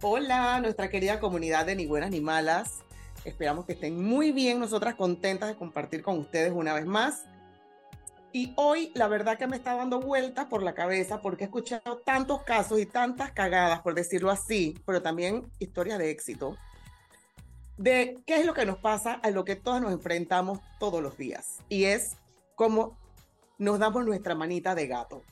Hola, nuestra querida comunidad de Ni Buenas ni Malas. Esperamos que estén muy bien, nosotras contentas de compartir con ustedes una vez más. Y hoy la verdad que me está dando vueltas por la cabeza porque he escuchado tantos casos y tantas cagadas, por decirlo así, pero también historias de éxito, de qué es lo que nos pasa a lo que todos nos enfrentamos todos los días. Y es cómo nos damos nuestra manita de gato,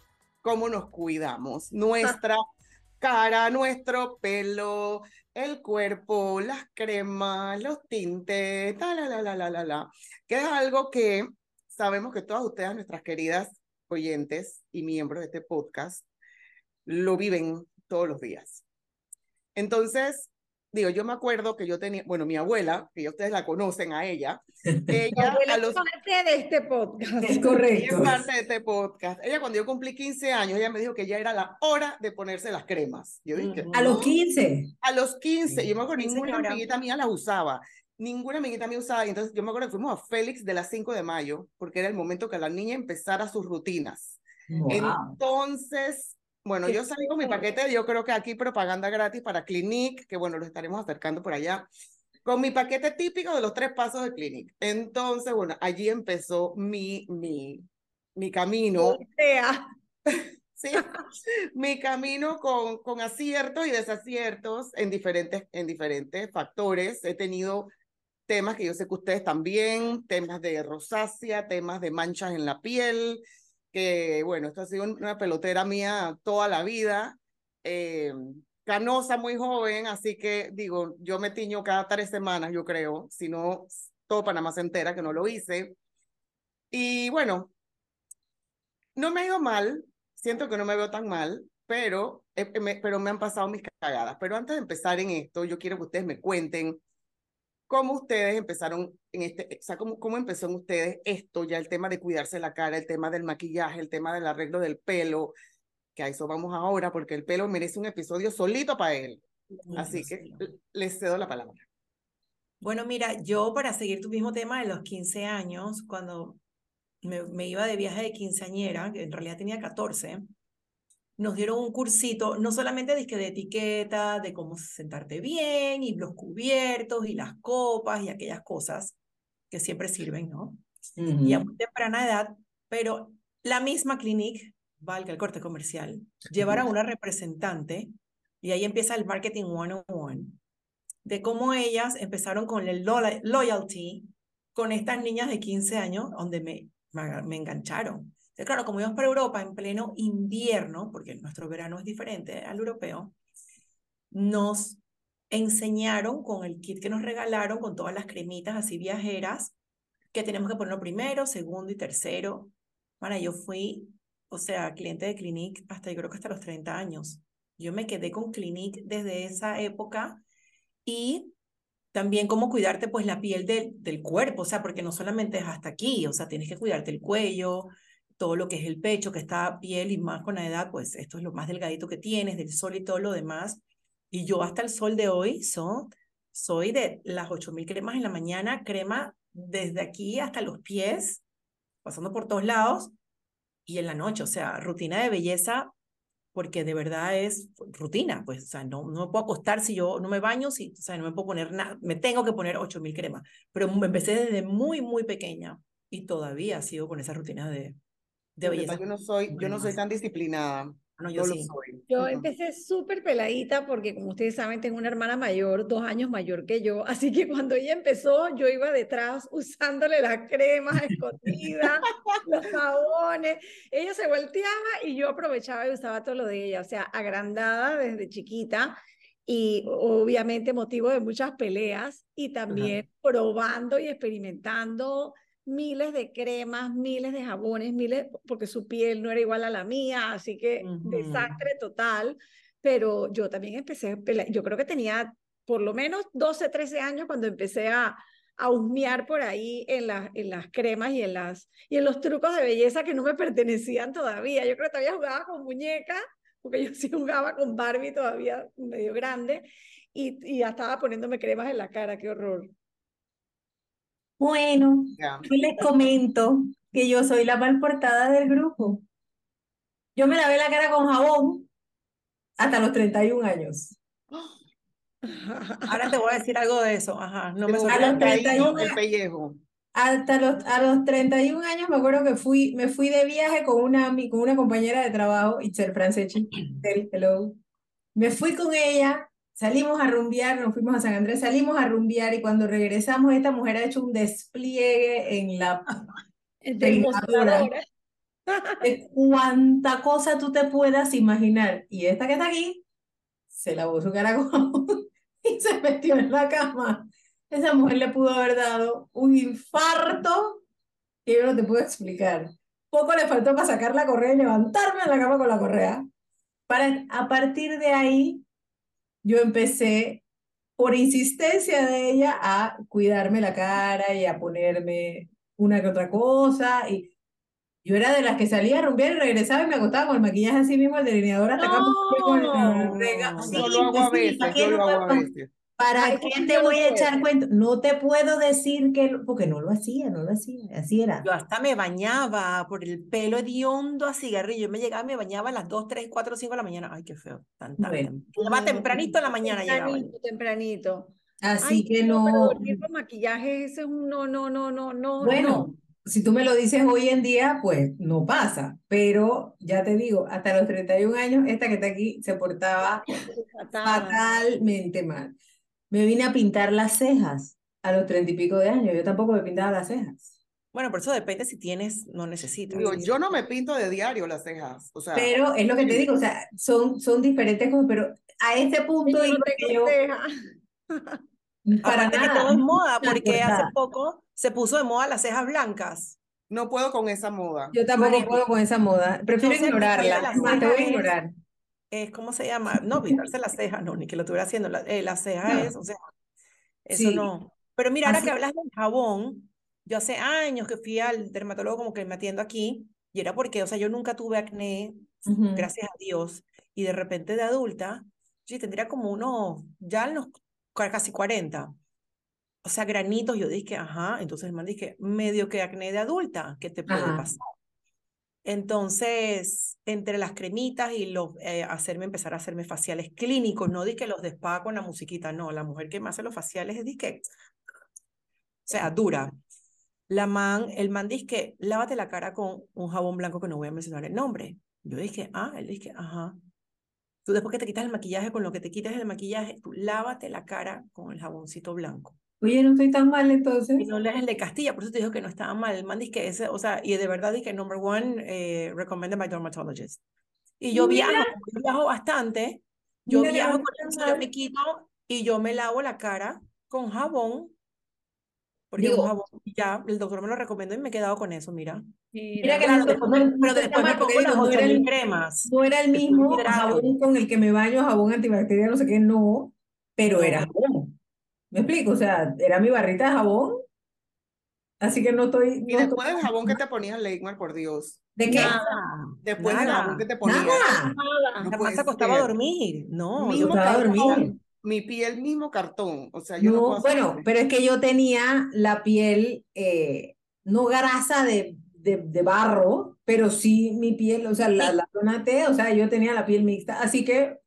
cómo nos cuidamos, nuestra cara, nuestro pelo, el cuerpo, las cremas, los tintes, la, que es algo que sabemos que todas ustedes, nuestras queridas oyentes y miembros de este podcast, lo viven todos los días. Entonces, digo, yo me acuerdo que yo tenía, bueno, mi abuela, que ya ustedes la conocen a ella, ella a los, parte de este podcast. Es correcto. es parte de este podcast. Ella cuando yo cumplí 15 años, ella me dijo que ya era la hora de ponerse las cremas. Yo dije, a los 15. A los 15, yo me acuerdo, ninguna amiguita mía las usaba. Ninguna amiguita mía usaba. Y entonces yo me acuerdo que fuimos a Félix de las 5 de mayo, porque era el momento que la niña empezara sus rutinas. Entonces, bueno, yo salí con mi paquete, yo creo que aquí propaganda gratis para Clinique, que bueno, lo estaremos acercando por allá, con mi paquete típico de los tres pasos de Clinique. Entonces, bueno, allí empezó mi, mi, mi camino. Sea. sí, mi camino con, con aciertos y desaciertos en diferentes, en diferentes factores. He tenido temas que yo sé que ustedes también, temas de rosácea, temas de manchas en la piel, que bueno, esto ha sido una pelotera mía toda la vida, eh, canosa muy joven, así que digo, yo me tiño cada tres semanas, yo creo, si no, todo Panamá se entera que no lo hice. Y bueno, no me ha ido mal, siento que no me veo tan mal, pero, eh, me, pero me han pasado mis cagadas. Pero antes de empezar en esto, yo quiero que ustedes me cuenten ¿Cómo ustedes empezaron en este, o sea, cómo, cómo empezó en ustedes esto, ya el tema de cuidarse la cara, el tema del maquillaje, el tema del arreglo del pelo, que a eso vamos ahora, porque el pelo merece un episodio solito para él. Así que les cedo la palabra. Bueno, mira, yo para seguir tu mismo tema de los 15 años, cuando me, me iba de viaje de quinceañera, que en realidad tenía 14, nos dieron un cursito, no solamente de, de etiqueta, de cómo sentarte bien, y los cubiertos, y las copas, y aquellas cosas que siempre sirven, ¿no? Y a muy temprana edad, pero la misma clinic, valga el corte comercial, llevar a una representante, y ahí empieza el marketing 101, de cómo ellas empezaron con el loyalty con estas niñas de 15 años, donde me, me engancharon claro, como íbamos para Europa en pleno invierno, porque nuestro verano es diferente al europeo, nos enseñaron con el kit que nos regalaron, con todas las cremitas así viajeras, que tenemos que ponerlo primero, segundo y tercero. Bueno, yo fui, o sea, cliente de Clinique hasta yo creo que hasta los 30 años. Yo me quedé con Clinique desde esa época y también cómo cuidarte pues la piel del, del cuerpo, o sea, porque no solamente es hasta aquí, o sea, tienes que cuidarte el cuello, todo lo que es el pecho, que está piel y más con la edad, pues esto es lo más delgadito que tienes, del sol y todo lo demás. Y yo hasta el sol de hoy so, soy de las 8000 cremas en la mañana, crema desde aquí hasta los pies, pasando por todos lados, y en la noche, o sea, rutina de belleza, porque de verdad es rutina, pues, o sea, no, no me puedo acostar si yo no me baño, si, o sea, no me puedo poner nada, me tengo que poner 8000 cremas, pero empecé desde muy, muy pequeña y todavía sigo con esa rutina de, yo no soy, yo no soy tan disciplinada. No, yo, sí. soy. Yo empecé súper peladita porque, como ustedes saben, tengo una hermana mayor, dos años mayor que yo. Así que cuando ella empezó, yo iba detrás usándole las cremas escondidas, los jabones. Ella se volteaba y yo aprovechaba y usaba todo lo de ella. O sea, agrandada desde chiquita y obviamente motivo de muchas peleas y también probando y experimentando miles de cremas, miles de jabones, miles, porque su piel no era igual a la mía, así que desastre total. Pero yo también empecé, yo creo que tenía por lo menos 12, 13 años cuando empecé a, a husmear por ahí en, la, en las cremas y en, las, y en los trucos de belleza que no me pertenecían todavía. Yo creo que todavía jugaba con muñeca, porque yo sí jugaba con Barbie todavía medio grande, y, y ya estaba poniéndome cremas en la cara, qué horror. Bueno, yo les comento que yo soy la mal portada del grupo. Yo me lavé la cara con jabón hasta los 31 años. Ahora te voy a decir algo de eso. Ajá, no me A los volvió caído 31 el pellejo. Hasta los, a los 31 años me acuerdo que fui, me fui de viaje con una, con una compañera de trabajo, Itzel Franceschi, Itzel, hello. Me fui con ella, salimos a rumbear, nos fuimos a San Andrés, salimos a rumbear y cuando regresamos esta mujer ha hecho un despliegue en la Peinadora. de cuánta cosa tú te puedas imaginar. Y esta que está aquí se lavó su cara con jabón y se metió en la cama. Esa mujer le pudo haber dado un infarto que yo no te puedo explicar. Poco le faltó para sacar la correa y levantarme en la cama con la correa. Para, a partir de ahí, yo empecé, por insistencia de ella, a cuidarme la cara y a ponerme una que otra cosa. Y yo era de las que salía a rumbear y regresaba y me acostaba con el maquillaje así mismo, el delineador hasta acá, con el Yo lo hago a pues sí, veces, ¿para qué yo no lo hago a veces. ¿Para Ay, qué te voy a echar cuento? No te puedo decir que, lo- porque no lo hacía, no lo hacía, así era. Yo hasta me bañaba por el pelo hediondo a cigarrillo. Yo me llegaba, me bañaba a las 2, 3, 4, 5 de la mañana. Ay, qué feo. Tan tarde. Bueno. Tempranito en la mañana llegaba. yo. Tempranito, tempranito. Así Ay, que no, pero no, dormir con maquillaje, ese es un no, no, no, no, no, bueno, no. si tú me lo dices hoy en día, pues no pasa, pero ya te digo, hasta los 31 años, esta que está aquí se portaba Fatal. fatalmente mal. Me vine a pintar las cejas a los treinta y pico de años, yo tampoco me pintaba las cejas. Bueno, por eso depende si tienes, no necesitas. Digo, yo no me pinto de diario las cejas. O sea, Pero es lo que te sí. digo, o sea, son, son diferentes cosas, pero a este punto Yo no yo, para Aparte que nada, todo es moda, porque hace poco se puso de moda las cejas blancas. no puedo con esa moda. Yo tampoco puedo con esa moda, prefiero Entonces, ignorarla, más, te voy a ignorar. Es, ¿cómo se llama? No, pintarse las cejas, no, ni que lo estuviera haciendo. La, eh, la ceja No. es, o sea, eso Sí. no. Pero mira, ahora Así- que hablas del jabón, yo hace años que fui al dermatólogo como que me atiendo aquí, y era porque, o sea, yo nunca tuve acné, Ujú. gracias a Dios, y de repente de adulta, sí, tendría como unos, ya en los ca- casi 40. O sea, granitos, yo dije, ajá, entonces el man dije, medio que acné de adulta, ¿qué te puede Ajá. pasar? Entonces, entre las cremitas y los, eh, hacerme, empezar a hacerme faciales clínicos, no di que los de spa con la musiquita, no, la mujer que me hace los faciales es di que, o sea, dura. La man, el man dice que lávate la cara con un jabón blanco que no voy a mencionar el nombre. Yo dije, ah, él dije, ajá. Tú después que te quitas el maquillaje, con lo que te quitas el maquillaje, tú lávate la cara con el jaboncito blanco. Oye, no estoy tan mal entonces. Y no lees el de Castilla, por eso te dijo que no estaba mal. El man dice que ese, o sea, y de verdad dije number one, eh, recommended by dermatologist. Y yo Mira. viajo, yo viajo bastante, yo Mira que viajo con eso, yo me quito y yo me lavo la cara con jabón, porque Digo- jabón, ya, el doctor me lo recomendó y me he quedado con eso, mira. Mira que no- después no- pero después me pongo las digo, no era 8000 el- cremas. No era el mismo jabón con el que me baño, jabón antibacterial, no sé qué, no, pero era No. jabón. ¿Me explico? O sea, era mi barrita de jabón, así que no estoy... Y no estoy- después del jabón que te ponías, Leigmar, por Dios. ¿De qué? Nada, Después del nada. jabón que te ponías. Nada. No Jamás se acostaba a ser. dormir. No, Mismo estaba cartón, dormida. mi piel mismo cartón. O sea, yo no, No, hacer bueno, pero es que yo tenía la piel eh, no grasa de, de, de barro, pero sí mi piel, o sea, la, Sí. la zona T, o sea, yo tenía la piel mixta, así que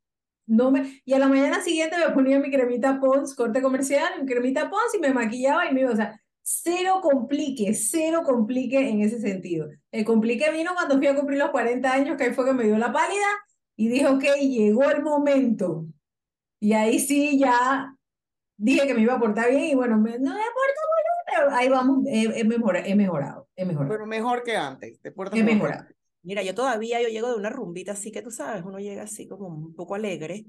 no me... Y a la mañana siguiente me ponía mi cremita Pons, corte comercial, mi cremita Pons y me maquillaba y me iba, o sea, cero complique, cero complique en ese sentido. El complique vino cuando fui a cumplir los 40 años, que ahí fue que me dio la pálida y dije, ok, llegó el momento. Y ahí sí ya dije que me iba a portar bien y bueno, me, no me porto muy bien, pero ahí vamos, he, he mejora- he mejorado, he mejorado, Pero mejor que antes. Te portas he mejorado. antes. Mira, yo todavía, yo llego de una rumbita así que tú sabes, uno llega así como un poco alegre.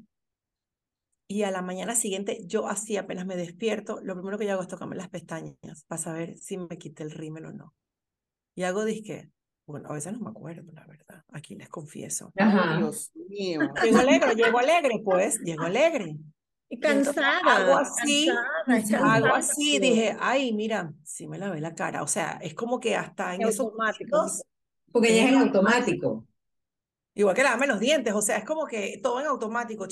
Y a la mañana siguiente, yo así apenas me despierto, lo primero que yo hago es tocarme las pestañas para saber si me quité el rímel o no. Y hago disque, bueno, a veces no me acuerdo, la verdad, aquí les confieso. Ajá. Dios mío. Llego alegre, llego alegre, pues, llego alegre. Y cansada. hago así, cansada, Hago así, dije, ay, mira, sí me lavé la cara. O sea, es como que hasta en esos momentos, Porque ya es en automático. igual que lavarme los dientes, o sea, es como que todo en automático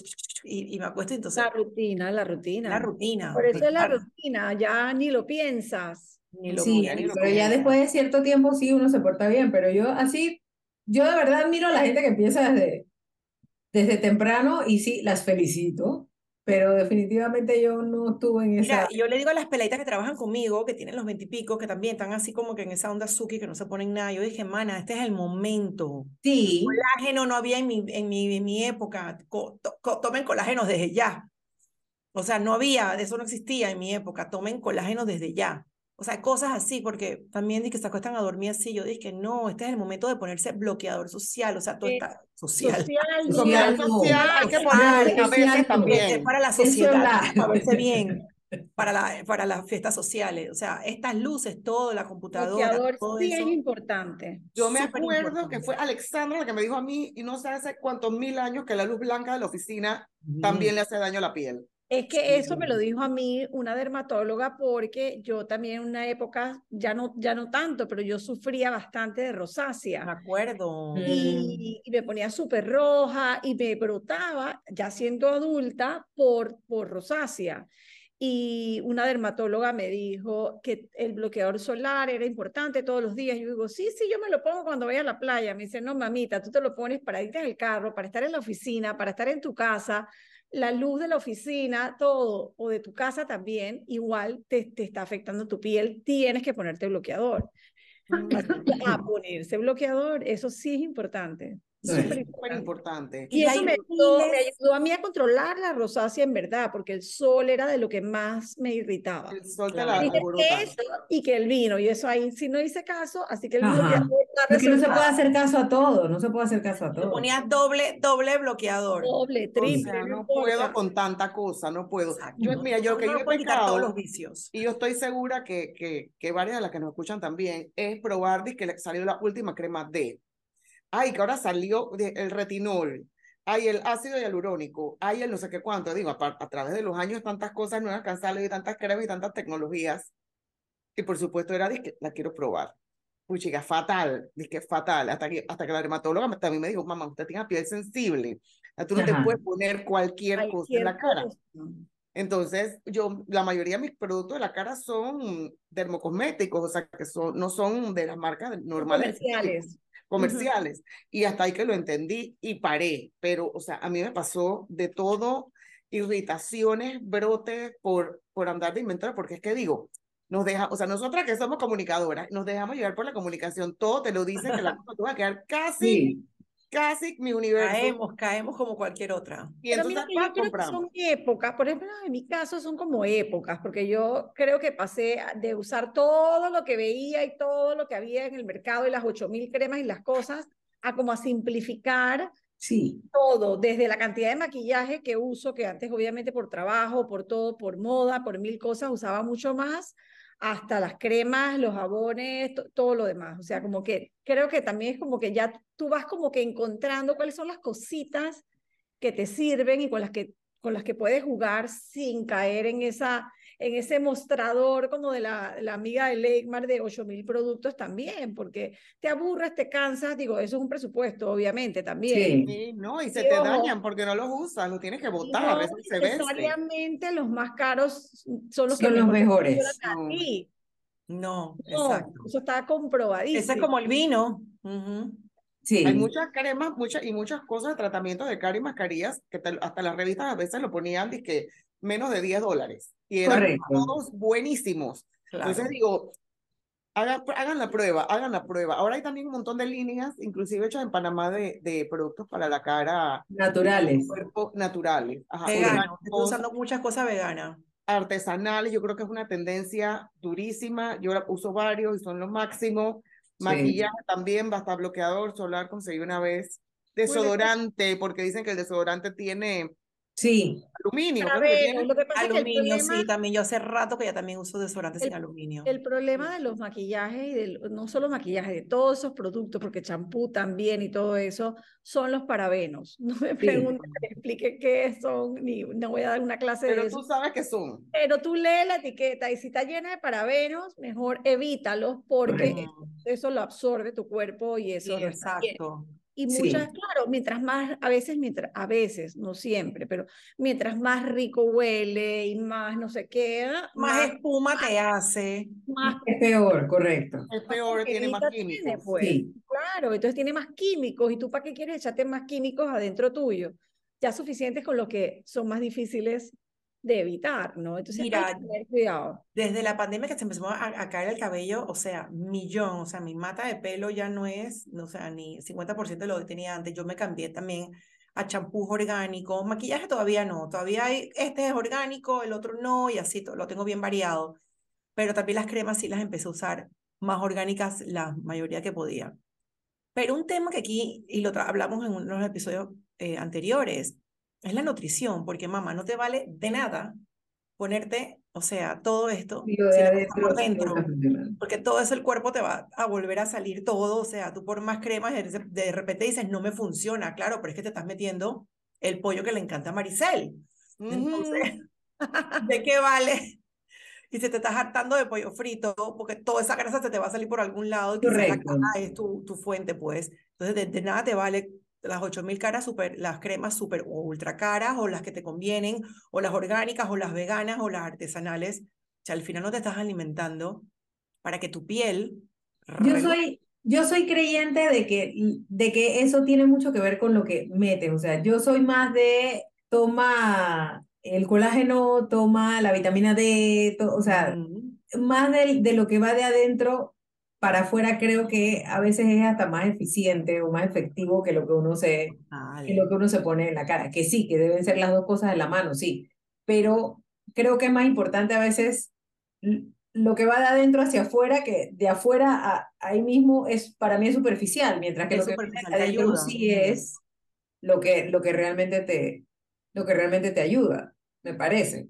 y, y me acuesto y entonces La rutina, la rutina. la rutina. Por eso es la claro, rutina, ya ni lo piensas. ni lo Sí, ya ni lo pero ya pienso. después de cierto tiempo sí uno se porta bien, pero yo así, yo de verdad admiro a la gente que empieza desde, desde temprano y sí, las felicito, pero definitivamente yo no estuve en esa. Mira, yo le digo a las peladitas que trabajan conmigo, que tienen los veintipicos, que también están así como que en esa onda suki, que no se ponen nada. Yo dije, mana, este es el momento. Sí, Colágeno no había en mi, en mi, en mi época. Co- to- co- tomen colágeno desde ya. O sea, no había, eso no existía en mi época. Tomen colágeno desde ya. O sea, cosas así, porque también di que se acuestan a dormir así. Yo dije, no, este es el momento de ponerse bloqueador social. O sea, todo Eh, está social. Social. Social, Social, social, hay que a veces. Es también. para la es sociedad, la- para verse bien, para, la, para las fiestas sociales. O sea, estas luces, todo, la computadora, Bloqueador todo sí es eso. importante. Yo me Súper acuerdo importante. que fue Alexandra la que me dijo a mí, y no sé hace cuántos mil años, que la luz blanca de la oficina también le hace daño a la piel. Es que Sí. eso me lo dijo a mí una dermatóloga porque yo también en una época, ya no, ya no tanto, pero yo sufría bastante de Me rosácea acuerdo. Mm. y, y me ponía súper roja y me brotaba, ya siendo adulta, por, por rosácea. Y una dermatóloga me dijo que el bloqueador solar era importante todos los días. Yo digo, sí, sí, yo me lo pongo cuando voy a la playa. Me dice, no, mamita, tú te lo pones para irte en el carro, para estar en la oficina, para estar en tu casa. La luz de la oficina, todo, o de tu casa también, igual te, te está afectando tu piel. Tienes que ponerte bloqueador. A ponerse bloqueador, eso sí es importante. Súper súper importante. Y Y eso me ayudó, me ayudó a mí a controlar la rosácea en verdad, porque el sol era de lo que más me irritaba. El sol te Claro. la alborota. eso y que el vino, y eso ahí sí no hice caso, así que el Ajá. bloqueador está Es que no se puede hacer caso a todo, no se puede hacer caso a todo. ponías doble, doble bloqueador. doble, O triple, sea, no no puedo con tanta cosa, no puedo. Exacto. Yo, No- mira, yo no que nos yo he quitar todos los pecado, vicios. y yo estoy segura que, que, que varias de las que nos escuchan también, es probar de que le salió la última crema D. Ay, que ahora salió de- el retinol. Hay el ácido hialurónico, hay el no sé qué cuánto. Digo, a, a través de los años, tantas cosas nuevas que han salido y tantas cremas y tantas tecnologías. Y por supuesto era, dizque, la quiero probar. Uy, chica, fatal, dije, fatal. Hasta que, hasta que la dermatóloga también me dijo, mamá, usted tiene piel sensible. Tú no te Ajá. puedes poner cualquier cosa en la Cualquier cara. cosa. Entonces, yo, la mayoría de mis productos de la cara son dermocosméticos, o sea, que son, no son de las marcas normales comerciales. Comerciales. Y hasta ahí que lo entendí y paré. Pero, o sea, a mí me pasó de todo, irritaciones, brotes por, por andar de inventora, porque es que digo, nos deja, o sea, nosotras que somos comunicadoras, nos dejamos llevar por la comunicación, todo te lo dicen que la cosa te va a quedar casi, Sí, casi mi universo. Caemos, caemos como cualquier otra. Y Pero entonces, mira que yo creo que compramos. son épocas, por ejemplo, en mi caso son como épocas, porque yo creo que pasé de usar todo lo que veía y todo lo que había en el mercado y las 8000 cremas y las cosas, a como a simplificar sí. todo, desde la cantidad de maquillaje que uso, que antes obviamente por trabajo, por todo, por moda, por mil cosas usaba mucho más, hasta las cremas, los jabones, to- todo lo demás. O sea, como que creo que también es como que ya tú vas como que encontrando cuáles son las cositas que te sirven y con las que con las que puedes jugar sin caer en esa en ese mostrador como de la, la amiga de Leikmar de 8000 productos también, porque te aburres, te cansas, digo, eso es un presupuesto, obviamente, también. Sí. Sí, no, y se Y te ojo, dañan porque no los usas, los tienes que botar, no eso se necesariamente los más caros son los que Son los mejores. a No. exacto. eso está comprobadísimo. Ese es como el vino. Sí. Hay muchas cremas muchas, y muchas cosas de tratamiento de cara y mascarillas que te- hasta las revistas a veces lo ponían que menos de 10 dólares. Y eran Correcto. todos buenísimos. Claro. Entonces digo, hagan, hagan la prueba, hagan la prueba. Ahora hay también un montón de líneas, inclusive hechas en Panamá, de, de productos para la cara, Naturales. cuerpo naturales. Ajá, Vegano. orgánicos, Estoy usando muchas cosas veganas. artesanales, yo creo que es una tendencia durísima. Yo uso varios y son lo máximo. Sí. Maquillaje también, basta bloqueador solar, conseguí una vez. Desodorante, porque dicen que el desodorante tiene Sí. aluminio. Para creo que ver, tiene. lo que pasa es que el Aluminio, problema, sí, también. Yo hace rato que ya también uso desodorante sin El- aluminio. el problema de los maquillajes y del, no solo maquillaje, de todos esos productos, porque champú también y todo eso, son los parabenos. No me pregunten, me explique qué son, ni no voy a dar una clase de Pero eso. tú sabes que son. Pero tú lees la etiqueta y si está llena de parabenos, mejor evítalos porque eso lo absorbe tu cuerpo y Sí, eso está bien. Y Sí. muchas, claro, mientras más, a veces, mientras, a veces, no siempre, pero mientras más rico huele y más no sé qué, ah, Más espuma te hace. más Es peor, correcto. Es peor, tiene más tiene, químicos. pues. Sí. Claro, entonces tiene más químicos. ¿Y tú para qué quieres echarte más químicos adentro tuyo? ya suficientes con los que son más difíciles de evitar, ¿no? Entonces hay Mira, que tener cuidado. Desde la pandemia que se empezó a, a caer el cabello, o sea, millón, o sea, mi mata de pelo ya no es, no, o sea, ni 50% de lo que tenía antes. Yo me cambié también a champús orgánicos, maquillaje todavía no, todavía hay, este es orgánico, el otro no, y así, lo tengo bien variado. Pero también las cremas sí las empecé a usar más orgánicas, la mayoría que podía. Pero un tema que aquí, y lo hablamos en unos episodios eh, anteriores, es la nutrición, porque mamá, no te vale de nada ponerte, o sea, todo esto, si lo por dentro, porque todo eso el cuerpo te va a volver a salir todo, o sea, tú por más cremas, de repente dices, no me funciona, claro, pero es que te estás metiendo el pollo que le encanta a Maricel. Entonces, ¿de qué vale? Y si te estás hartando de pollo frito, porque toda esa grasa se te va a salir por algún lado y la es tu, tu fuente, pues. Entonces, de, de nada te vale las 8000 caras super, las cremas super o ultra caras o las que te convienen, o las orgánicas, o las veganas, o las artesanales. O sea, al final no te estás alimentando para que tu piel. Yo soy, yo soy creyente de que, de que eso tiene mucho que ver con lo que metes. O sea, yo soy más de toma el colágeno, toma la vitamina D, to- o sea, Ujú. más de, de lo que va de adentro para afuera creo que a veces es hasta más eficiente o más efectivo que lo que uno se, que lo que uno se pone en la cara. Que sí, que deben ser las dos cosas de la mano, sí. Pero creo que es más importante a veces lo que va de adentro hacia afuera que de afuera a ahí mismo es para mí es superficial, mientras que Es lo que viene adentro sí es lo que, lo que realmente te, lo que realmente te ayuda, me parece.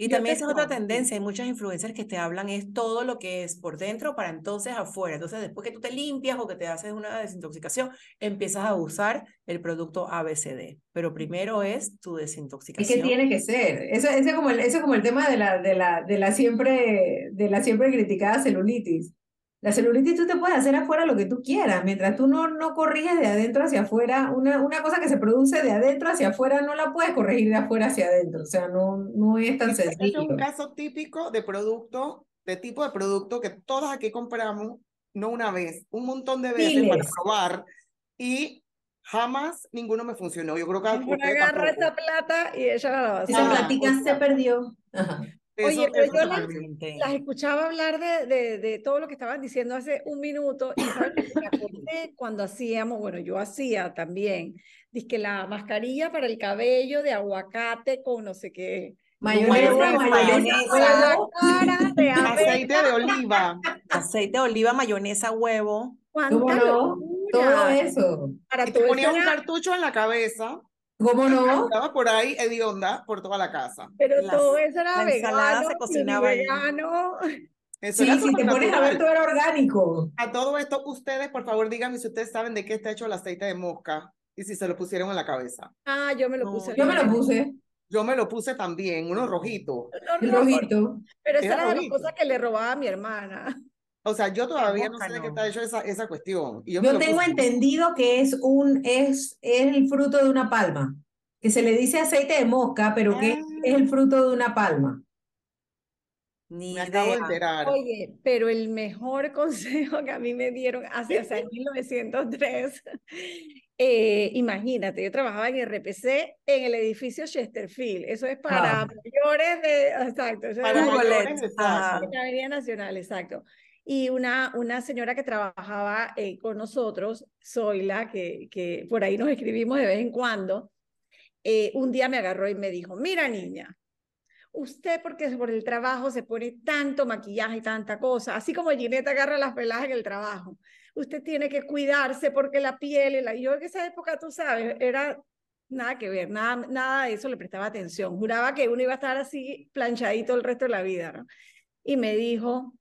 Y Yo también esa es otra tendencia, hay muchas influencers que te hablan es todo lo que es por dentro para entonces afuera. Entonces después que tú te limpias o que te haces una desintoxicación, empiezas a usar el producto ABCD. Pero primero es tu Es desintoxicación. que tiene que ser. Eso, ese es como el, ese es como el tema de la, de la, de la siempre, de la siempre criticada celulitis. La celulitis tú te puedes hacer afuera lo que tú quieras, mientras tú no, no corriges de adentro hacia afuera, una, una cosa que se produce de adentro hacia afuera no la puedes corregir de afuera hacia adentro, o sea, no, no es tan Ese ese es sencillo. un caso típico de producto, de tipo de producto que todas aquí compramos, no una vez, un montón de veces para probar y jamás ninguno me funcionó. Yo creo que Uno agarra tampoco. esa plata y ella la va a Esa platica se perdió. Ajá. Eso, Oye, pero eso yo las-. Las escuchaba hablar de, de, de todo lo que estaban diciendo hace un minuto y sabes me acordé cuando hacíamos, bueno, yo hacía también, que la mascarilla para el cabello de aguacate con no sé qué. Mayonesa, mayonesa, cara de Aceite de oliva. Aceite de oliva, mayonesa, huevo. ¿Cómo cuánta no? Todo eso. Para Y te ponías un cartucho en la cabeza, ¿Cómo no? andabas por ahí hedionda por toda la casa. pero todo eso era la vegano, se cocinaba ahí. vegano. Eso Sí, era si te pones a ver, todo era orgánico. A todo esto, ustedes, por favor, díganme si ustedes saben de qué está hecho el aceite de mosca y si se lo pusieron en la cabeza. Ah, yo me lo No, puse. Yo me lo puse, Yo me lo puse también, uno rojito. No, el no, rojito. Pero esa Era era de las cosas que le robaba a mi hermana. O sea, yo todavía no sé de qué está hecho esa, esa cuestión. Y yo, Yo tengo puse. entendido que es un es, es el fruto de una palma, que se le dice aceite de mosca, pero que Ah. es el fruto de una palma. Ni Me acabo de idea. enterar. Oye, pero el mejor consejo que a mí me dieron hace, o sea, en 1903, eh, imagínate, yo trabajaba en RPC en el edificio Chesterfield, eso es para Ah. mayores de, exacto, Para es mayores, it. exacto. Avenida Nacional, exacto. Y una, una señora que trabajaba eh, con nosotros, Zoila, que, que por ahí nos escribimos de vez en cuando, eh, un día me agarró y me dijo, mira niña, usted porque por el trabajo se pone tanto maquillaje y tanta cosa, así como Ginette agarra las peladas en el trabajo, usted tiene que cuidarse porque la piel, y la... yo en esa época, tú sabes, era nada que ver, nada, nada de eso le prestaba atención, juraba que uno iba a estar así planchadito el resto de la vida. Y me dijo,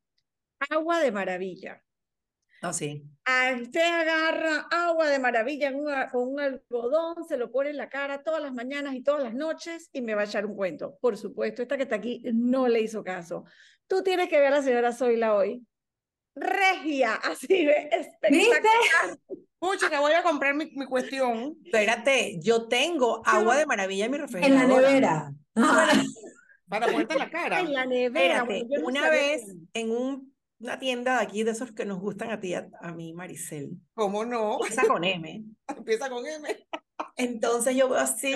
agua de maravilla. No, sí. A usted agarra agua de maravilla con un algodón, se lo pone en la cara todas las mañanas y todas las noches y me va a echar un cuento. Por supuesto, esta que está aquí no le hizo caso. Tú tienes que ver a la señora Zoila hoy. Regia, así de espectacular. Pucha, que voy a comprar mi, mi cuestión. Espérate, yo tengo agua de maravilla en mi En la nevera. Ah, Para ponerte la cara. En la nevera. Espérate, bueno, yo no una sabía vez en un- una tienda de aquí, de esos que nos gustan a ti, a, a mí, Maricel, ¿Cómo no? empieza con M, Empieza con M. Entonces yo veo así,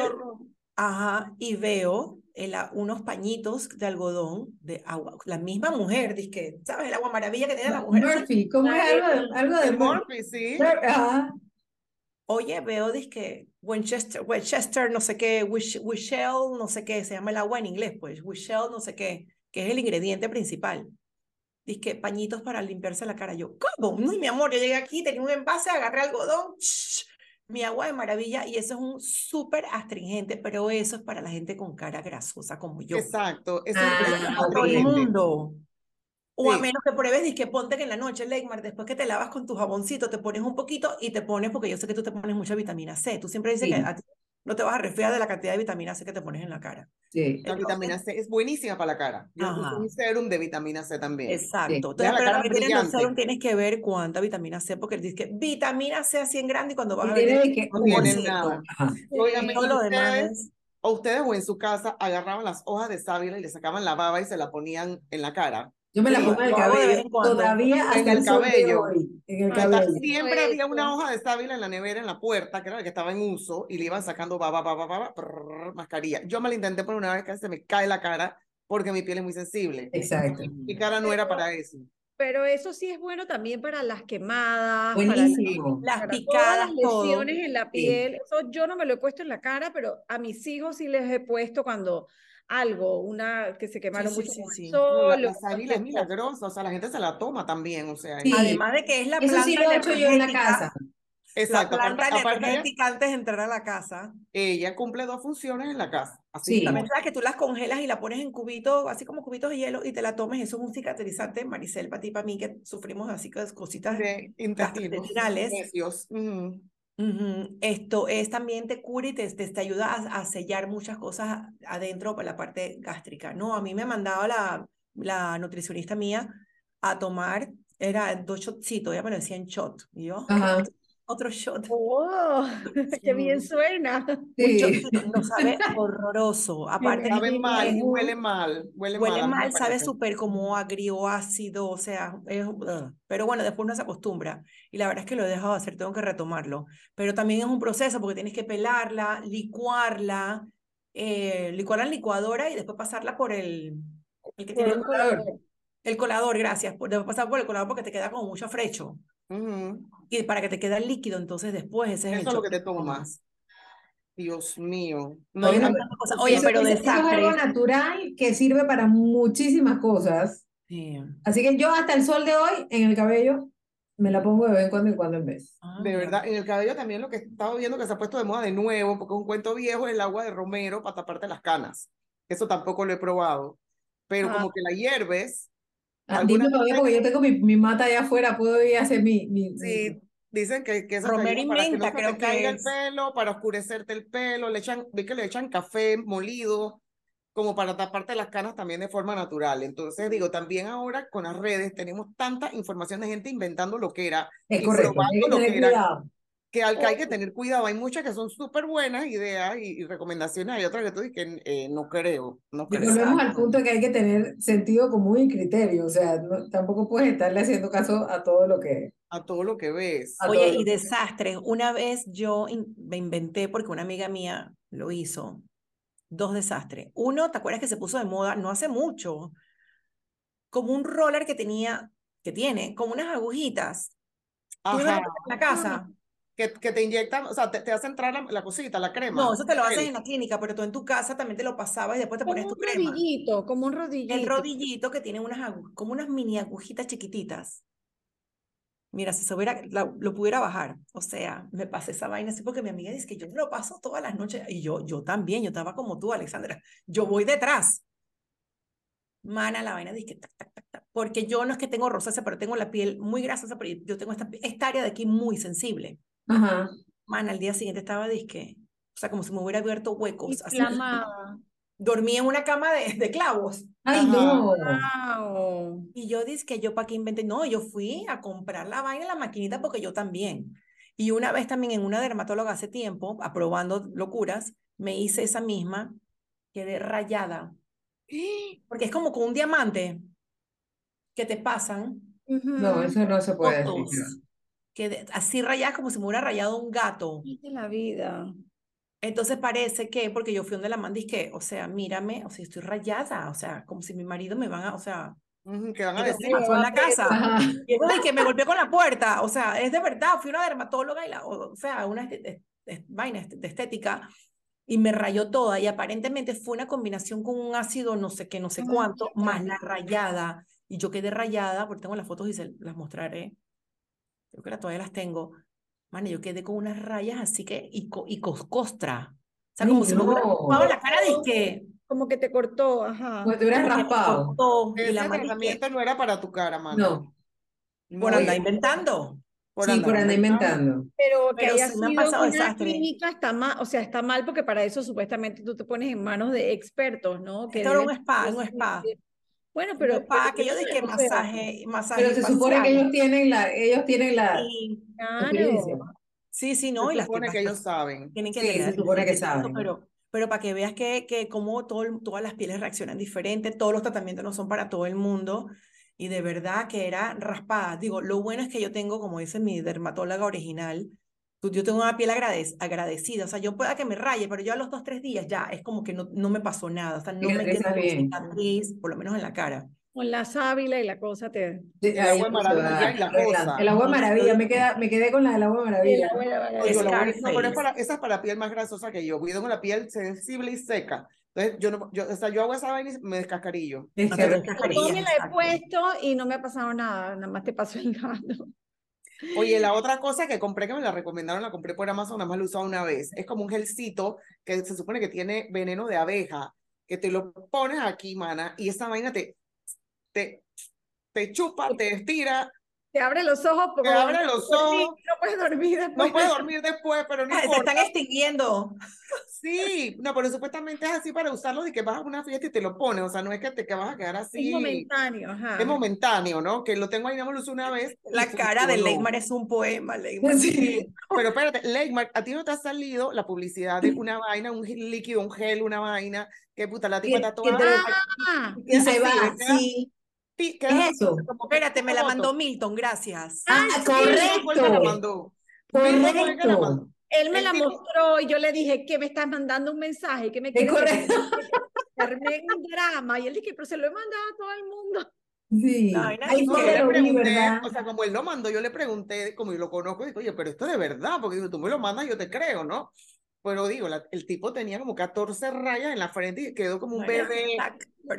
ajá, y veo el a- unos pañitos de algodón de agua. La misma mujer, dice que, ¿sabes? El agua maravilla que tiene la mujer. Murphy, ¿cómo es algo de, algo de Murphy? Murphy, sí. Ajá. Oye, veo, que Winchester, Winchester, no sé qué, Wish, Wichell, no sé qué, se llama el agua en inglés, pues, Wichell, no sé qué, que es el ingrediente principal. Dice pañitos para limpiarse la cara. Yo, ¿cómo? No, mi amor, yo llegué aquí, tenía un envase, agarré algodón, shh, mi agua de maravilla, y eso es un súper astringente, pero eso es para la gente con cara grasosa como yo. Exacto. Eso Ah, es todo el mundo. O a menos que pruebes, dice que ponte que en la noche, Legmar, después que te lavas con tu jaboncito, te pones un poquito y te pones, porque yo sé que tú te pones mucha vitamina C. Tú siempre dices que a ti no te vas a resfriar de la cantidad de vitamina C que te pones en la cara. Sí. La vitamina C es buenísima para la cara. Yo uso un serum de vitamina C también. Exacto. Entonces, Deja la pero cara también tienes brillante. serum, tienes que ver cuánta vitamina C, porque dice que vitamina C así en grande y cuando vas Y a ver que no tienen nada. Óigame, todo ¿y lo demás o ustedes o en su casa agarraban las hojas de sábila y le sacaban la baba y se la ponían en la cara. Yo me la Sí, pongo en el cabello. en. Todavía En hasta el el cabello. hoy. En el siempre había una hoja de sábila en la nevera, en la puerta, que era la que estaba en uso, y le iban sacando baba, baba, baba, prrr, mascarilla. Yo me la intenté por una vez que se me cae la cara porque mi piel es muy sensible. Exacto. Mi cara no era para eso. Pero eso sí es bueno también para las quemadas, para, Buenísimo. Las para todas picadas, las todo. lesiones en la piel. Eso yo no me lo he puesto en la cara, pero a mis hijos sí les he puesto cuando algo, una que se quemaron sí, mucho sí, sí. Sol, la o sábila es milagrosa, o sea, la gente se la toma también, o sea, Sí. Además de que es la Eso planta sí lo he hecho yo en la casa. exacto. La Aparte, planta energética antes de entrar a la casa. ella cumple dos funciones en la casa. Así Sí. También sabes que tú las congelas y la pones en cubitos, así como cubitos de hielo, y te la tomes. Eso es un cicatrizante, Maricel, para ti y para mí, que sufrimos así que cositas. de gastrointestinales. necios. Esto es también te cura y te, te, te ayuda a, sellar muchas cosas adentro para la parte gástrica. No, a mí me ha mandado la, la nutricionista mía a tomar, era dos shotcitos, ya me lo decía en shot. Y yo. Otro shot. ¡Oh! ¡Qué bien suena! Un Sí. shotcito, no sabe horroroso. Aparte. Sabe Sí, mal, ujú. huele mal, huele, Huele mal. mal, sabe súper como agrio, ácido, o sea, es, ugh. pero bueno, después uno se acostumbra. Y la verdad es que lo he dejado de hacer, tengo que retomarlo. Pero también es un proceso porque tienes que pelarla, licuarla, eh, licuarla en licuadora y después pasarla por el, el que Por tiene un el, colador. el colador, gracias. por- Después pasar por el colador porque te queda como mucho frecho. Ujú. Y para que te quede el líquido, entonces después ese es el Eso es lo que te tomas. Dios mío. No, Hay montón de cosas. Oye, Eso- pero es algo natural que sirve para muchísimas cosas. Sí. Así que yo hasta el sol de hoy en el cabello me la pongo de vez en cuando y cuando en vez. Ah, de verdad, en el cabello también lo que estaba viendo que se ha puesto de moda de nuevo, porque es un cuento viejo, el agua de romero para taparte las canas. Eso tampoco lo he probado. Pero Ah. como que la hierves, Ah, vez- porque yo tengo mi, mi mata allá afuera, puedo ir a hacer mi, mi, mi- sí, dicen que, que Romero te creo que caiga el pelo, para oscurecerte el pelo, le echan, vi que le echan café molido, como para taparte las canas también de forma natural. Entonces, digo, también ahora con las redes tenemos tanta información de gente inventando lo que era Es y correcto, probando lo que era. Que al que hay que tener cuidado. Hay muchas que son súper buenas ideas y, y recomendaciones, hay otras que tú dices que eh, no creo, no Y creo. volvemos al punto de que hay que tener sentido común y criterio, o sea, no- tampoco puedes estarle haciendo caso a todo lo que... A todo lo que ves. A Oye, y desastres. Una vez yo in- me inventé, porque una amiga mía lo hizo, dos desastres. Uno, ¿te acuerdas que se puso de moda no hace mucho? Como un roller que tenía, que tiene, como unas agujitas. Ajá. en la casa. Que, que te inyectan, o sea, te, te hace entrar la, la cosita, la crema. No, eso te lo haces el- en la clínica, pero tú en tu casa también te lo pasabas y después te Como un tu crema. rodillito, como un rodillito. El rodillito que tiene unas, como unas mini agujitas chiquititas. Mira, si se hubiera, la- lo pudiera bajar. O sea, me pasé esa vaina así porque mi amiga dice que yo me lo paso todas las noches. Y yo, yo también, yo estaba como tú, Alexandra. Yo voy detrás. Mana, la vaina dice que tac, tac, tac, tac. Porque yo no es que tengo rosácea, pero tengo la piel muy grasosa, pero yo tengo esta, esta área de aquí muy sensible. Ajá. Mana, al día siguiente estaba disque, o sea, como si me hubiera abierto huecos. Así, dormí en una cama de, de clavos. Ay, no. Wow. Y yo dije yo para qué inventé. No, yo fui a comprar la vaina en la maquinita porque yo también. Y una vez también en una dermatóloga hace tiempo, aprobando locuras, me hice esa misma, quedé rayada. Porque es como con un diamante que te pasan No, eso no se puede fotos. decir. Quedé así rayada como si me hubiera rayado un gato. de la vida. Entonces parece que, porque yo fui donde la man que, o sea, mírame, o sea, estoy rayada, o sea, como si mi marido me van a, o sea, ¿Qué van a ¿qué decir? pasó en la casa? Ajá. Y es que me golpeé con la puerta, o sea, es de verdad, fui una dermatóloga y la, o, sea, una vaina de estética y me rayó toda y aparentemente fue una combinación con un ácido no sé qué, no sé cuánto, más la rayada y yo quedé rayada, porque tengo las fotos y se las mostraré, creo que la- todavía las tengo, man, yo quedé con unas rayas así que, y, co- y cos- costra, o sea, como si me hubiera no. ocupado la cara de que Como que te cortó, ajá. Como si te hubieras me raspado. cortó, y Ese tratamiento no era para tu cara, mano. No. No por andar inventando. Por Sí, andar por andar inventando. inventando. Pero que Pero haya sí me han sido pasado una desastres. clínica está mal, o sea, está mal porque para eso supuestamente tú te pones en manos de expertos, ¿no? Que Esto era un spa, un spa. Bueno, Pero pero, para que yo eso dije no sé. masaje, masaje Pero se supone que ellos tienen la, ellos tienen la Sí. Claro. sí, sí, no, Se y las supone que ellos pues, saben. tienen que Sí, se supone que saben. pero, pero para que veas que, que como todo, todas las pieles reaccionan diferente, todos los tratamientos no son para todo el mundo, y de verdad que era raspada. Digo, lo bueno es que yo tengo, como dice mi dermatóloga original, yo tengo una piel agradec- agradecida, o sea, yo pueda que me raye, pero yo a los dos, tres días ya es como que no, no me pasó nada, o sea, no me bien. cicatriz, por lo menos en la cara. Con la sábila y la cosa te... Sí, El agua de va maravilla y la cosa. El agua de maravilla, me, queda, me quedé con la del agua de maravilla. la buena Oye, maravilla. no, pero es para, esa es para piel más grasosa que yo. Yo tengo la piel sensible y seca. Entonces, yo no, yo, o sea, yo hago esa vaina y me descascarillo. Yo me la he puesto y no me ha pasado nada, nada más te pasó el gato. Oye, la otra cosa que compré, que me la recomendaron, la compré por Amazon, nada más lo he usado una vez. Es como un gelcito que se supone que tiene veneno de abeja, que te lo pones aquí, mana, y esa vaina te, te, te chupa, te estira, Te abre los ojos porque te abre los dormir, ojos. no puedes dormir después. No puedes dormir después, pero no Ah, Se importa. están extinguiendo. Sí, no, pero supuestamente es así para usarlo de que vas a una fiesta y te lo pones, o sea, no es que te que vas a quedar Es así. momentáneo, ajá. Es momentáneo, ¿no? Que lo tengo ahí, más lo usé una vez. La cara de. Leymar es un poema, Leymar. Sí. Pero espérate, Leymar, a ti no te ha salido la publicidad de una vaina, un líquido, un gel, una vaina, que puta, la tipa está toda. Ah, Y se así, va, ¿verdad? sí. Sí, queda Es eso. como que Espérate, me la mandó Milton, gracias. Ah, la correcto. la mandó. Correcto. él me El la tipo- mostró y yo le dije que me estás mandando un mensaje, que me Es quieres correcto. armé un drama. Y él dije, pero se lo he mandado a todo el mundo. Sí. No, y Ahí No, yo le vi, pregunté, o sea, como él lo mandó, yo le pregunté, como yo lo conozco, digo, oye, pero esto es de verdad, porque digo, tú me lo mandas, yo te creo, ¿no? Pero digo, la- el tipo tenía como 14 rayas en la frente y quedó como un Bueno, bebé.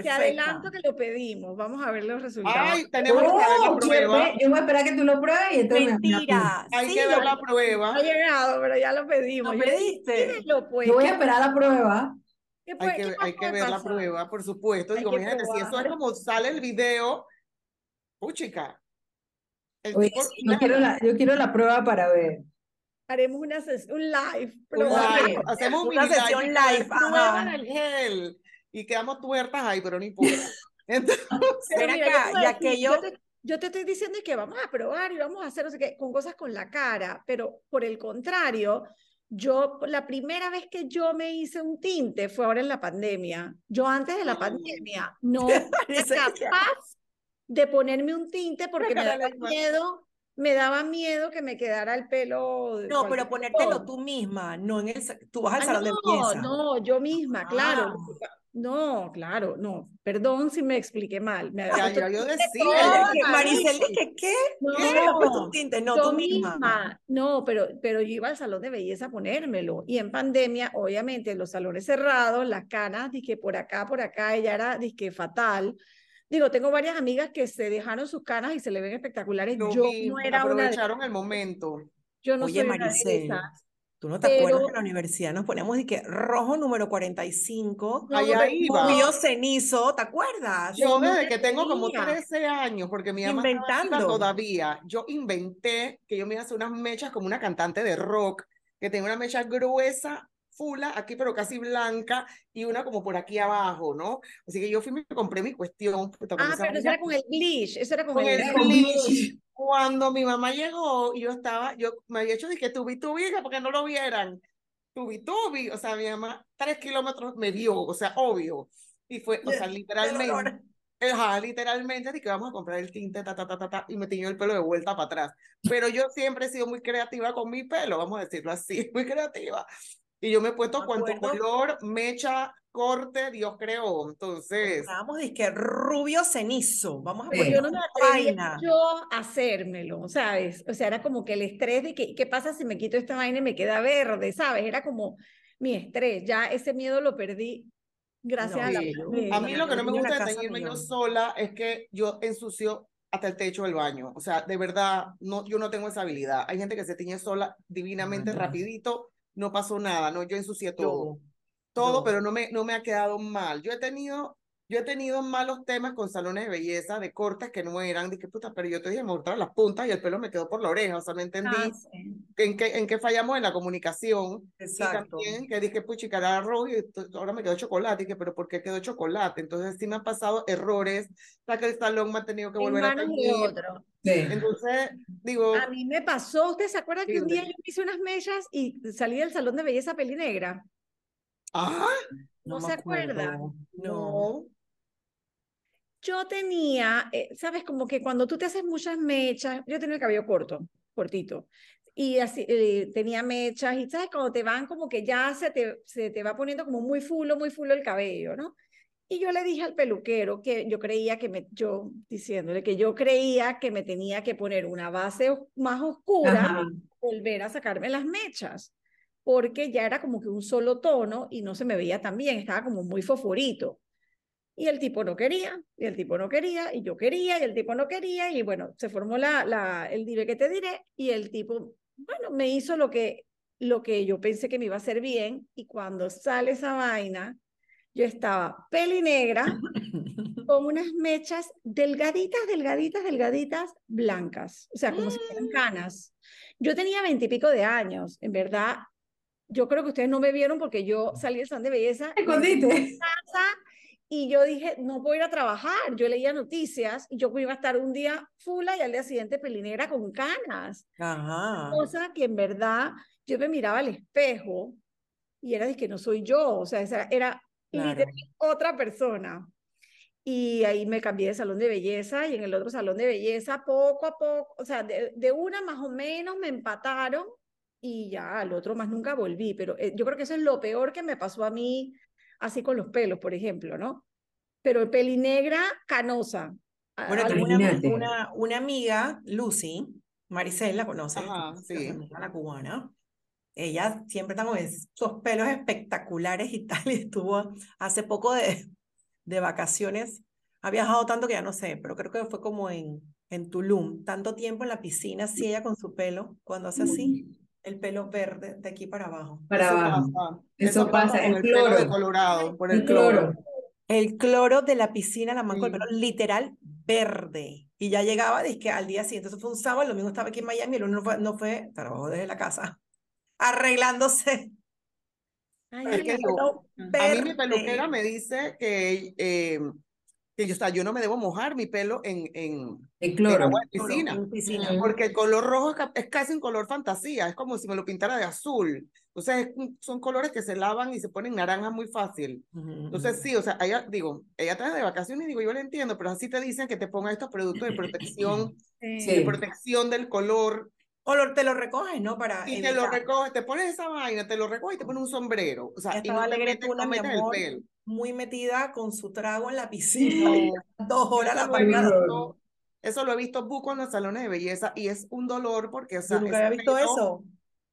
Te adelanto que lo pedimos. Vamos a ver los resultados. Ay, tenemos que ver la Oh, prueba. che, Yo voy a esperar que tú lo pruebes y entonces. Mentira. Hay sí, que ver la prueba. ha llegado, pero ya lo pedimos. ¿Lo Yo- pediste? pídelo, pues. Yo voy a ¿Qué- esperar la prueba. qué Hay puede- que, hay que puede ver la prueba, por supuesto. Hay Digo, que imagínate, si eso es como sale el video, puchica. El Oye, tipo, yo quiero la, yo quiero la prueba para ver. Haremos una un live. live, hacemos un Una sesión live, ajá. del gel. Y quedamos tuertas ahí, pero no importa. Entonces, Pero mira, acá, ya que yo yo- te, yo te estoy diciendo que vamos a probar y vamos a hacer no sé qué, con cosas con la cara, pero por el contrario, yo la primera vez que yo me hice un tinte fue ahora en la pandemia. Yo antes de la Mm. pandemia no era capaz de ponerme un tinte porque me daba miedo, me daba miedo que me quedara el pelo. de No, pero ponértelo color. tú misma, no en el... Tú vas al Ah, salón de no, belleza. no, yo misma, claro. Ah. No, claro, no. Perdón si me expliqué mal. Me ya, había ya yo puesto decía. Maricel ¿qué? No, ¿Qué? No, yo misma. No, pero, pero yo iba al salón de belleza a ponérmelo. Y en pandemia, obviamente, los salones cerrados, las canas, dije por acá, por acá, ella era, dije fatal. Digo, tengo varias amigas que se dejaron sus canas y se le ven espectaculares. Lo yo no era una de aprovecharon el momento. yo no Oye, soy una de Maricel, esas. ¿tú no te acuerdas pero- que en la universidad nos poníamos y que rojo número 45, No, Allá iba. rubio cenizo, ¿te acuerdas? Yo no desde que tengo como veía. 13 años, porque mi mamá Inventando. todavía, yo inventé que yo me iba a hacer unas mechas como una cantante de rock, que tenía una mecha gruesa, fula, aquí pero casi blanca, y una como por aquí abajo, ¿no? Así que yo fui y me compré mi cuestión. con Ah, pero eso era con el bleach, eso era con, con el, el bleach. Cuando mi mamá llegó y yo estaba, yo me había hecho dije tubi tubi porque no lo vieran. Tubi tubi, o sea, mi mamá tres kilómetros me vio, o sea, obvio. Y fue, o sea, literalmente, ajá, literalmente, dije, vamos a comprar el tinte, ta, ta, ta, ta, ta, y me tiñó el pelo de vuelta para atrás. Pero yo siempre he sido muy creativa con mi pelo, vamos a decirlo así, muy creativa. Y yo me he puesto cuanto color, mecha, corte, Dios creó. Entonces, Estábamos que rubio cenizo. Vamos a Sí. poner Yo no me vaina. yo a hacérmelo, ¿sabes? O sea, era como que el estrés de que, ¿qué pasa si me quito esta vaina y me queda verde, ¿sabes? Era como mi estrés, ya ese miedo lo perdí gracias No, a la a mí lo que no me gusta de teñirme yo sola es que yo ensucio hasta el techo del baño. O sea, de verdad, no, yo no tengo esa habilidad. Hay gente que se tiñe sola divinamente no. rapidito, no pasó nada, no, yo ensucié todo. Yo, todo, yo. pero no me, no me ha quedado mal. Yo he tenido, yo he tenido malos temas con salones de belleza, de cortes que no eran, que puta, pero yo te dije, me gustaron las puntas y el pelo me quedó por la oreja, o sea, no entendí Ah, sí. en, qué, en qué fallamos en la comunicación. Exacto. Y también que dije, puchica, era rojo y ahora me quedó chocolate, y que, pero ¿por qué quedó chocolate? Entonces sí me han pasado errores, hasta que el salón me ha tenido que volver a de teñir. otro. Sí. Entonces, digo, A mí me pasó, ¿usted se acuerda que un día yo me hice unas mechas y salí del salón de belleza pelinegra? ah, ¿No me se acuerda? acuerdo. No. no. Yo tenía, eh, sabes, como que cuando tú te haces muchas mechas, yo tenía el cabello corto, cortito, y así eh, tenía mechas, y sabes, cuando te van como que ya se te, se te va poniendo como muy fulo, muy fulo el cabello, ¿no? Y yo le dije al peluquero que yo creía que me, yo diciéndole que yo creía que me tenía que poner una base más oscura, Ajá. volver a sacarme las mechas, porque ya era como que un solo tono y no se me veía tan bien, estaba como muy fosforito. Y el tipo no quería, y el tipo no quería, y yo quería, y el tipo no quería, y bueno, se formó la, la, el dile que te diré, y el tipo, bueno, me hizo lo que, lo que yo pensé que me iba a hacer bien, y cuando sale esa vaina, yo estaba peli negra, con unas mechas delgaditas, delgaditas, delgaditas, blancas, o sea, como si fueran canas. Yo tenía veintipico de años, en verdad, yo creo que ustedes no me vieron porque yo salí del salón de belleza ¿Te y me fui escondiste? y yo dije, no puedo ir a trabajar. Yo leía noticias y yo iba a estar un día fula y al día siguiente pelinegra con canas. Ajá. Cosa que en verdad yo me miraba al espejo y era de que no soy yo, o sea, era Claro. literal otra persona. Y ahí me cambié de salón de belleza y en el otro salón de belleza poco a poco, o sea, de, de una más o menos me empataron y ya al otro más nunca volví, pero eh, yo creo que eso es lo peor que me pasó a mí, así con los pelos, por ejemplo, ¿no? Pero pelinegra canosa. Bueno, tengo una, una, una amiga, Lucy, Maricel, ¿la conoces? Ajá, sí. La cubana. Ella siempre está con esos pelos espectaculares y tal, y estuvo hace poco de, de vacaciones. Ha viajado tanto que ya no sé, pero creo que fue como en, en Tulum, tanto tiempo en la piscina, así ella con su pelo, cuando hace así, el pelo verde de aquí para abajo. Para Eso abajo. pasa. Eso pasa, el el pelo de cloro. Colorado, por El el cloro. cloro. El cloro de la piscina, la manco el pelo literal verde. Y ya llegaba, que al día siguiente, eso fue un sábado, el domingo estaba aquí en Miami, el lunes no fue, no fue trabajó desde la casa, arreglándose. Ay, Es que no. A mí mi peluquera me dice que, eh, que yo, o sea, yo no me debo mojar mi pelo en, en, El en cloro. agua de Cloro, piscina, en piscina. Porque el color rojo es, ca- es casi un color fantasía, es como si me lo pintara de azul. Entonces, son colores que se lavan y se ponen naranja muy fácil. Entonces, sí, o sea, ella, digo, ella está de vacaciones y digo, yo le entiendo, pero así te dicen que te pongan estos productos de protección. Sí. de protección del color, O lo- te lo recoges, ¿no? Para y te lo recoges, te pones esa vaina, te lo recoges y te pones un sombrero, o sea, y no te metes, no metes el amor, pelo. muy metida con su trago en la piscina, No, dos horas la visto, eso lo he visto buco en los salones de belleza y es un dolor porque, o Yo sea, nunca ese había visto pelo, eso.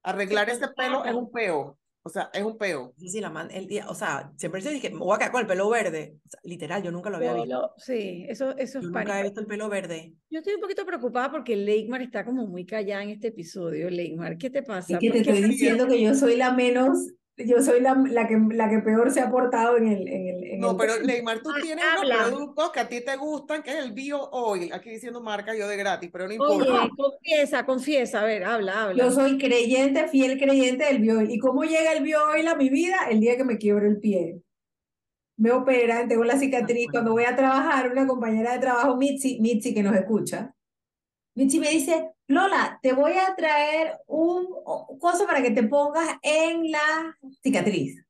arreglar ese pelo es un peo, o sea, es un peo. Sí, sí, la man, el día, o sea, siempre se dije, me voy a quedar con el pelo verde. O sea, literal, yo nunca lo había visto. sí, eso, eso es Yo nunca pánico. había visto el pelo verde. Yo estoy un poquito preocupada porque Leigmar está como muy callada en este episodio. Leigmar, ¿qué te pasa? Es que te estoy diciendo que yo soy la menos, yo soy la, la que, la que peor se ha portado en el, en el, en No, el pero. Neymar, tú Ah, tienes habla. unos productos que a ti te gustan, que es el Bio Oil, aquí diciendo marca yo de gratis, pero no importa. Oye, confiesa, confiesa, a ver, habla, habla. Yo soy creyente, fiel creyente del bioil. ¿Y cómo llega el bioil a mi vida? El día que me quiebro el pie. Me operan, tengo la cicatriz. bueno. Cuando voy a trabajar, una compañera de trabajo, Mitzi, Mitzi que nos escucha, Mitzi me dice, Lola, te voy a traer un cosa para que te pongas en la cicatriz.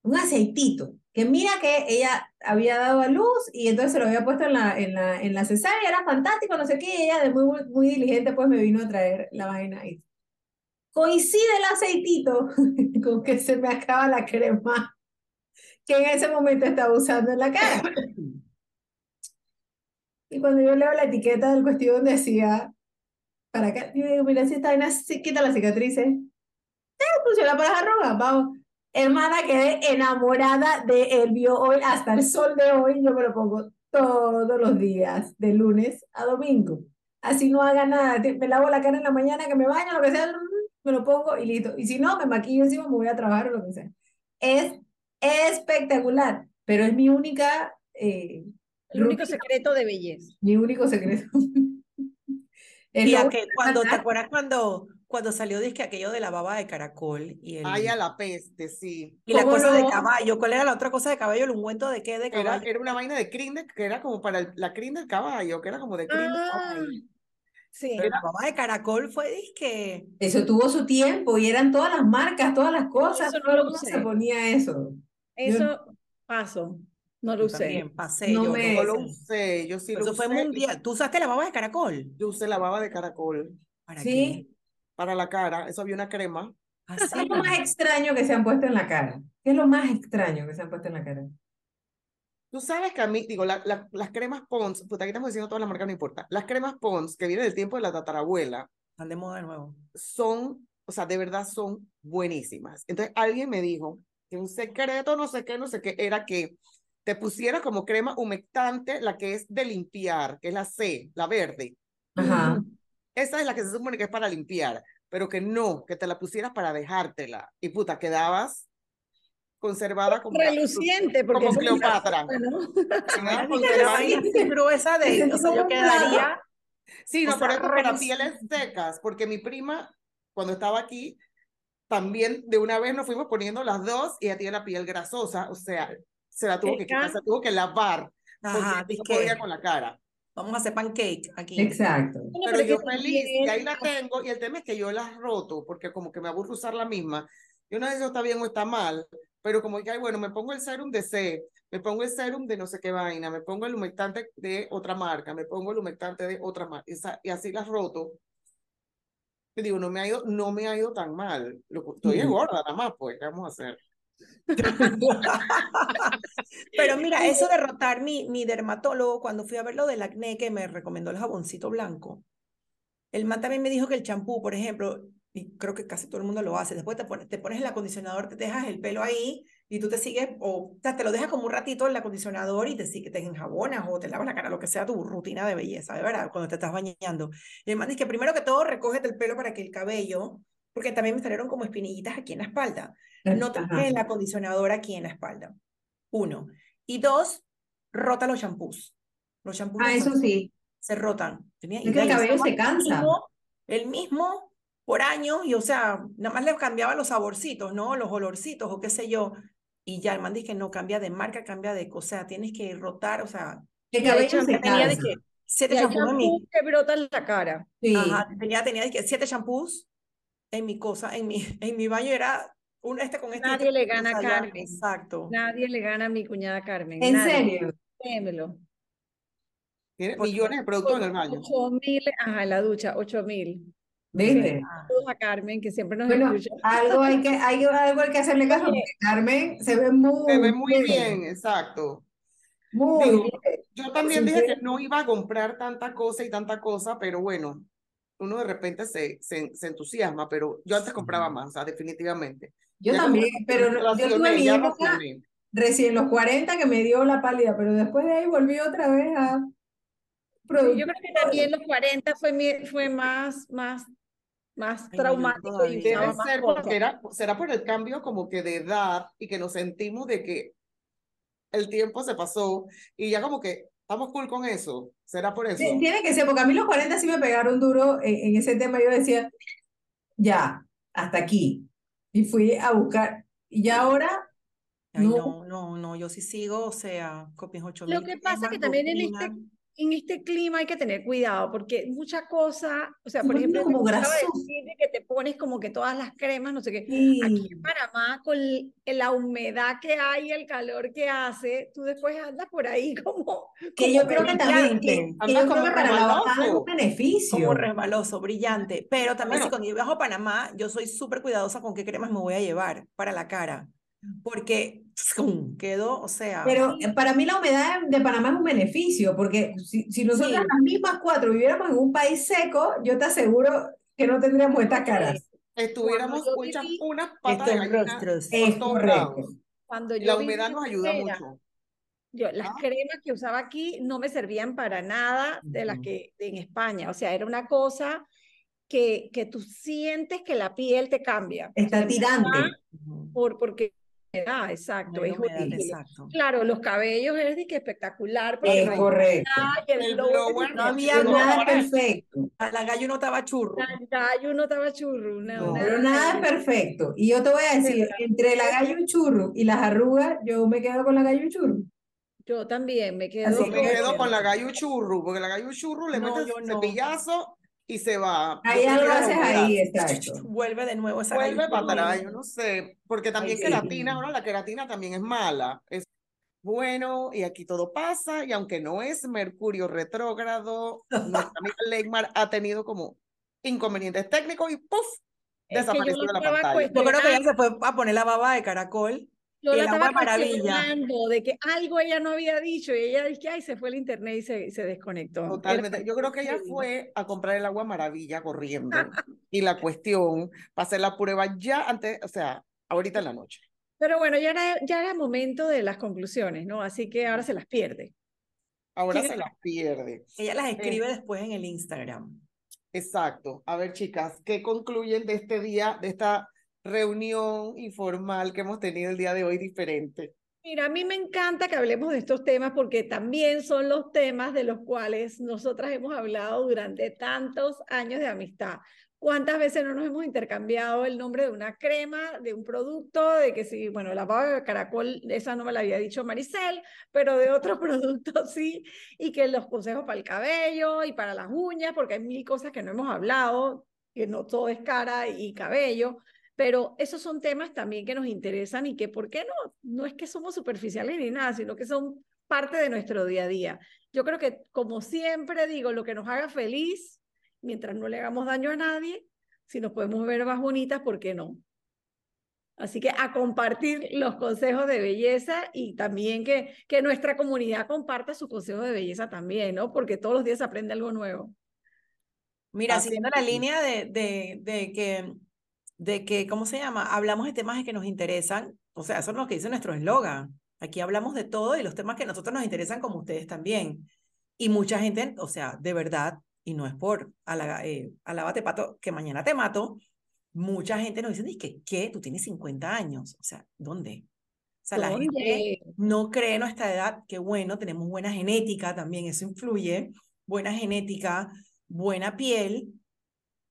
Un aceitito. Que mira que ella había dado a luz y entonces se lo había puesto en la, en la, en la cesárea, era fantástico, no sé qué, y ella de muy, muy diligente pues me vino a traer la vaina y coincide el aceitito con que se me acaba la crema que en ese momento estaba usando en la cara. Y cuando yo leo la etiqueta del cuestión decía, para acá, yo digo, mira, si esta vaina quita las cicatrices, eh, funciona para las arrugas, vamos. Hermana, quedé enamorada de el bio hoy hasta el sol de hoy, yo me lo pongo todos los días, de lunes a domingo. Así no haga nada, me lavo la cara en la mañana, que me baño, lo que sea, me lo pongo y listo. Y si no, me maquillo encima, me voy a trabajar o lo que sea. Es espectacular, pero es mi única eh, el único secreto de belleza. Mi único secreto. y que cuando, ¿te acuerdas cuando, cuando salió disque aquello de la baba de caracol? Y el... Ay, a la peste, sí. Y la cosa de caballo, ¿cuál era la otra cosa de caballo? ¿El ungüento de qué? De caballo. Era, una vaina de crin, que era como para la crin del caballo, que era como de crin ah, Sí. Pero la baba de caracol fue disque. Eso tuvo su tiempo y eran todas las marcas, todas las cosas. Eso no lo se ponía eso. Eso pasó. No lo usé. pasé, no yo me... no lo usé, yo sí lo Eso fue mundial. ¿Tú usaste la baba de caracol? Yo usé la baba de caracol. ¿Para ¿Sí? Qué? Para la cara, eso había una crema. ¿Ah, ¿Qué es lo más extraño que se han puesto en la cara? ¿Qué es lo más extraño que se han puesto en la cara? Tú sabes que a mí, digo, la, las cremas Pons, puta, aquí estamos diciendo todas las marcas, no importa. Las cremas Pons, que vienen del tiempo de la tatarabuela. Están de moda de nuevo. Son, o sea, de verdad son buenísimas. Entonces alguien me dijo que un secreto, no sé qué, no sé qué, era que te pusiera como crema humectante la que es de limpiar, que es la C, la verde. Ajá. Esa es la que se supone que es para limpiar, pero que no, que te la pusieras para dejártela. Y puta, quedabas conservada como reluciente porque como Cleopatra. Pero esa de, o sea, yo quedaría Sí, no, pero es para pieles secas, porque mi prima cuando estaba aquí también de una vez nos fuimos poniendo las dos y ella tiene la piel grasosa, o sea, se la tuvo que quitar, se tuvo que lavar. Ajá, porque no podía con la cara. Vamos a hacer pancake aquí. Exacto. Pero yo feliz, y ahí la tengo, y el tema es que yo la roto, porque como que me aburro usar la misma. Yo no sé si está bien o está mal, pero como que, ay, bueno, me pongo el serum de C, me pongo el serum de no sé qué vaina, me pongo el humectante de otra marca, me pongo el humectante de otra marca, y, así las roto. Y digo, no me ha ido, no me ha ido tan mal. Estoy engorda nada más, pues, ¿qué vamos a hacer? Pero mira, eso de rotar mi, mi dermatólogo, cuando fui a ver lo del acné que me recomendó el jaboncito blanco, el man también me dijo que el champú, por ejemplo, y creo que casi todo el mundo lo hace, después te pones, te pones el acondicionador, te dejas el pelo ahí y tú te sigues, o, te lo dejas como un ratito en el acondicionador y te, te enjabonas o te lavas la cara, lo que sea tu rutina de belleza, de verdad, cuando te estás bañando. Y el man dice que primero que todo recógete el pelo para que el cabello, porque también me salieron como espinillitas aquí en la espalda. No te el acondicionador aquí en la espalda. Uno. Y dos, rota los shampoos. Los shampoos. Ah, eso sí. Se rotan. Tenía, es que el cabello se cansa. El mismo, por años, y o sea, nada más le cambiaba los saborcitos, ¿no? Los olorcitos o qué sé yo. Y ya el man dice que no cambia de marca, cambia de, o sea, tienes que rotar, o sea. El cabello se tenía de que siete shampoos que brotan la cara. Sí. Ajá, tenía, tenía de que siete shampoos en mi cosa, en mi, en mi baño era un, este con este. Nadie le gana a Carmen. Exacto. Nadie le gana a mi cuñada Carmen. ¿En serio? Démelo. Tiene millones de productos en el baño. 8 mil, ajá, en la ducha, 8 mil. ¿Viste? a Carmen, que siempre nos bueno, Algo hay que, hay, algo hay que hacerle caso, porque Carmen se ve muy, se ve muy bien. exacto. Muy bien. Yo también dije que no iba a comprar tanta cosa y tanta cosa, pero bueno, uno de repente se, se, se entusiasma, pero yo antes compraba más, o sea, definitivamente. Yo también, pero yo tuve mi época recién los 40 que me dio la pálida, pero después de ahí volví otra vez a... yo creo que también los 40 fue, fue más, más, más traumático. Y Debe ser porque era, será por el cambio como que de edad y que nos sentimos de que el tiempo se pasó y ya como que estamos cool con eso. ¿Será por eso? tiene que ser, porque a mí los 40 sí me pegaron duro en, en ese tema. Yo decía, ya, hasta aquí y fui a buscar. Y ahora. no. no, no, yo sí sigo, o sea, copias 8000. Lo que pasa es que también en este, en este clima hay que tener cuidado porque mucha cosa, o sea, Se por ejemplo, como decir de que te pones como que todas las cremas, no sé qué. Aquí Sí. en Panamá, con la humedad que hay, el calor que hace, tú después andas por ahí como, Que yo creo que también, que, que yo creo como que para la bajada es un resbaloso. beneficio. Como resbaloso, brillante. Pero también si Bueno. cuando yo viajo a Panamá, yo soy súper cuidadosa con qué cremas me voy a llevar para la cara. Porque ¡zum! quedo, o sea, Pero para mí la humedad de Panamá es un beneficio, porque si, si nosotras Sí. las mismas cuatro viviéramos en un país seco, yo te aseguro que no tendríamos estas caras. Estuviéramos viví- unas patas de estos gallina rostros. por Es todos correcto. lados. cuando yo la humedad nos ayuda mucho. Yo, las ¿Ah? cremas que usaba aquí no me servían para nada de las que en España. O sea, era una cosa que, que tú sientes que la piel te cambia. O sea, Está tirante. Por, porque ah, no exacto, es humedad, exacto. Claro, los cabellos es de que espectacular porque Es no correcto. humedad el No había nada. nada perfecto. La, la gallo no estaba churro. El gallo no estaba churro, una, No. una- Pero nada es perfecto. Y yo te voy a decir, entre la gallo y churro y las arrugas, yo me quedo con la gallo y churro. Yo también me quedo Así Yo me quedo que- con la gallo churro, porque la gallo churro le No, metes yo no. cepillazo y se va. Ahí algo haces ahí, exacto. Vuelve de nuevo esa Vuelve para atrás, yo no sé, porque también sí. queratina, ahora la queratina también es mala. Es bueno, y aquí todo pasa, y aunque no es Mercurio retrógrado, nuestra amiga Leymar ha tenido como inconvenientes técnicos y ¡puf! Es desapareció de la pantalla. Yo creo que ella se fue a poner la baba de caracol. Yo la estaba maravilla. cuestionando de que algo ella no había dicho y ella dice que ay, se fue el internet y se, se desconectó. Era Totalmente. Yo creo que ella fue a comprar el agua maravilla corriendo. Y la cuestión, para hacer la prueba ya antes, o sea, ahorita en la noche. Pero bueno, ya era, ya era momento de las conclusiones, ¿no? Así que ahora se las pierde. Ahora ¿Quién se las pierde. Ella las escribe después en el Instagram. Exacto. A ver, chicas, ¿qué concluyen de este día, de esta reunión informal que hemos tenido el día de hoy diferente? Mira, a mí me encanta que hablemos de estos temas porque también son los temas de los cuales nosotras hemos hablado durante tantos años de amistad. ¿Cuántas veces no nos hemos intercambiado el nombre de una crema, de un producto, de que sí, bueno, la baba de caracol, esa no me la había dicho Maricel, pero de otro producto sí, y que los consejos para el cabello y para las uñas, porque hay mil cosas que no hemos hablado, que no todo es cara y cabello, pero esos son temas también que nos interesan y que, ¿por qué no? No es que somos superficiales ni nada, sino que son parte de nuestro día a día. Yo creo que, como siempre digo, lo que nos haga feliz, mientras no le hagamos daño a nadie, si nos podemos ver más bonitas, ¿por qué no? Así que a compartir los consejos de belleza y también que, que nuestra comunidad comparta sus consejos de belleza también, ¿no? Porque todos los días se aprende algo nuevo. Mira, Así siguiendo la línea de, de, de que, de que, ¿cómo se llama? Hablamos de temas que nos interesan. O sea, eso es lo que dice nuestro eslogan. Aquí hablamos de todo y los temas que a nosotros nos interesan como ustedes también. Y mucha gente, o sea, de verdad, y no es por ala- eh, alábate pato, que mañana te mato, mucha gente nos dice, que ¿qué? Tú tienes 50 años. O sea, ¿dónde? O sea, la gente no cree nuestra edad, qué bueno, tenemos buena genética también, eso influye, buena genética, buena piel,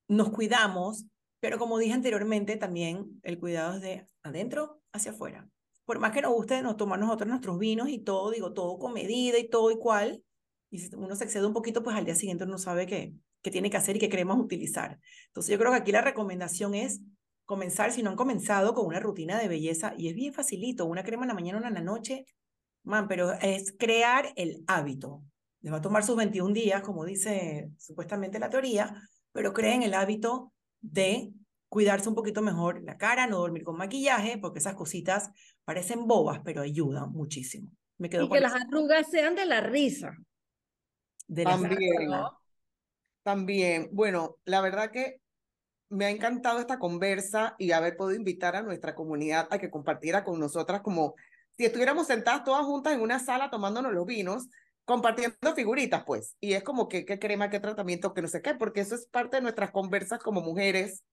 nos cuidamos, pero como dije anteriormente, también el cuidado es de adentro hacia afuera. Por más que nos guste nos tomar nosotros nuestros vinos y todo, digo, todo con medida y todo igual, y si uno se excede un poquito, pues al día siguiente uno sabe qué, qué tiene que hacer y qué cremas utilizar. Entonces yo creo que aquí la recomendación es comenzar, si no han comenzado, con una rutina de belleza, y es bien facilito, una crema en la mañana, una en la noche, man, pero es crear el hábito. Les va a tomar sus 21 días, como dice supuestamente la teoría, pero creen el hábito de cuidarse un poquito mejor la cara, no dormir con maquillaje, porque esas cositas parecen bobas, pero ayudan muchísimo. Me quedo Y con que las eso, arrugas sean de la risa. de las- También, ¿no? también. Bueno, la verdad que me ha encantado esta conversa y haber podido invitar a nuestra comunidad a que compartiera con nosotras como si estuviéramos sentadas todas juntas en una sala tomándonos los vinos, compartiendo figuritas, pues. Y es como que qué crema, qué tratamiento, que no sé qué, porque eso es parte de nuestras conversas como mujeres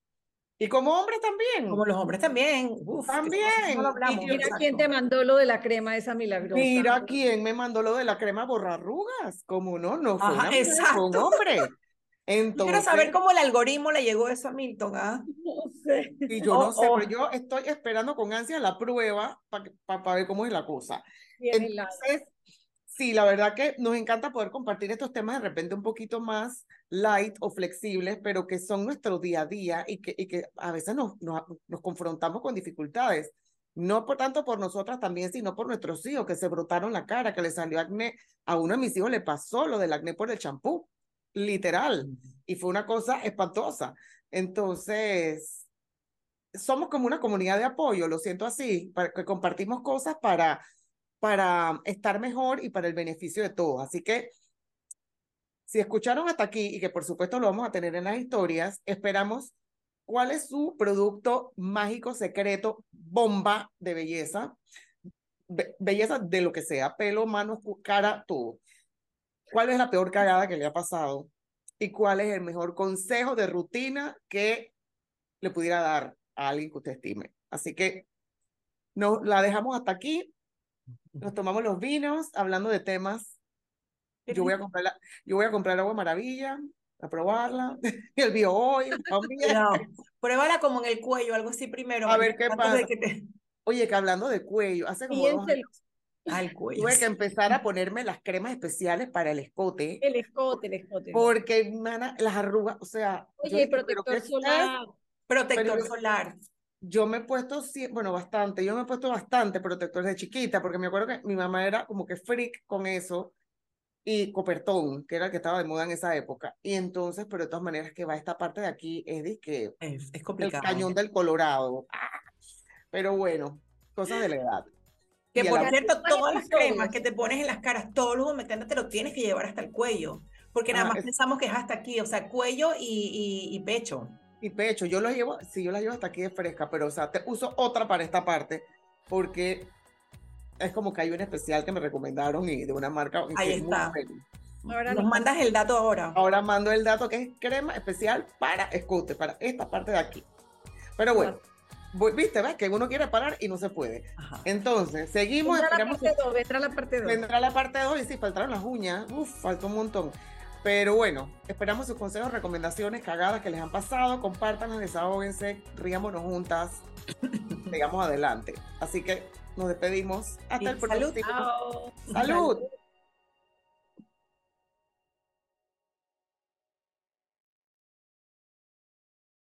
y como hombres también. Como los hombres también. Uf, También. no Y Mira exacto. quién te mandó lo de la crema esa milagrosa. Mira quién me mandó lo de la crema borrarrugas. Como no, no fue Ajá, una mujer, fue un hombre. Yo Entonces, Quiero saber cómo el algoritmo le llegó eso a Milton. ¿ah? No sé. y yo Oh, no sé, oh. pero yo estoy esperando con ansia la prueba para ver cómo es la cosa. Bien helado. Entonces, sí, la verdad que nos encanta poder compartir estos temas de repente un poquito más light o flexibles, pero que son nuestro día a día y que, y que a veces nos, nos, nos confrontamos con dificultades. No por tanto por nosotras también, sino por nuestros hijos que se brotaron la cara, que le salió acné. A uno de mis hijos le pasó lo del acné por el champú, literal. Y fue una cosa espantosa. Entonces, somos como una comunidad de apoyo, lo siento así, para que compartimos cosas para, para estar mejor y para el beneficio de todos. Así que, si escucharon hasta aquí y que por supuesto lo vamos a tener en las historias, esperamos cuál es su producto mágico, secreto, bomba de belleza, belleza de lo que sea, pelo, manos, cara, todo. ¿Cuál es la peor cagada que le ha pasado? ¿Y cuál es el mejor consejo de rutina que le pudiera dar a alguien que usted estime? Así que nos la dejamos hasta aquí. Nos tomamos los vinos hablando de temas. Yo voy a comprar, la, yo voy a comprar agua maravilla, a probarla. El bio hoy también. No, pruébala como en el cuello, algo así primero. A ver qué pasa. Que te... Oye, que hablando de cuello, hace como dos años, al cuello. tuve que empezar a ponerme las cremas especiales para el escote. El escote, el escote. Porque, mana, las arrugas, o sea. Oye, yo, protector solar. Protector pero, solar. Yo me he puesto, bueno, bastante, yo me he puesto bastante protector de chiquita, porque me acuerdo que mi mamá era como que freak con eso, y copertón, que era el que estaba de moda en esa época. Y entonces, pero de todas maneras, que va esta parte de aquí, es de que es, es complicado. El cañón del Colorado. ¡Ah! Pero bueno, cosas de la edad. Que por cierto, todas las cremas que te pones en las caras, todos los humectantes te lo tienes que llevar hasta el cuello, porque nada ah, más es... pensamos que es hasta aquí, o sea, cuello y, y, y, pecho. Y pecho, yo lo llevo, sí, yo la llevo hasta aquí de fresca, pero o sea, te uso otra para esta parte, porque es como que hay un especial que me recomendaron y de una marca. Ahí está. Ahora nos mandas el dato ahora. Ahora mando el dato que es crema especial para escote, para esta parte de aquí. Pero bueno, viste, ¿ves? Que uno quiere parar y no se puede. Ajá. Entonces, seguimos. Vendrá la parte 2, vendrá la parte 2. Vendrá la parte 2 y sí, faltaron las uñas. Uf, faltó un montón. Pero bueno, esperamos sus consejos, recomendaciones, cagadas que les han pasado. Compártanlas, desahóguense, ríamonos juntas. Sigamos adelante. Así que nos despedimos. Hasta y el salud. próximo. Salud.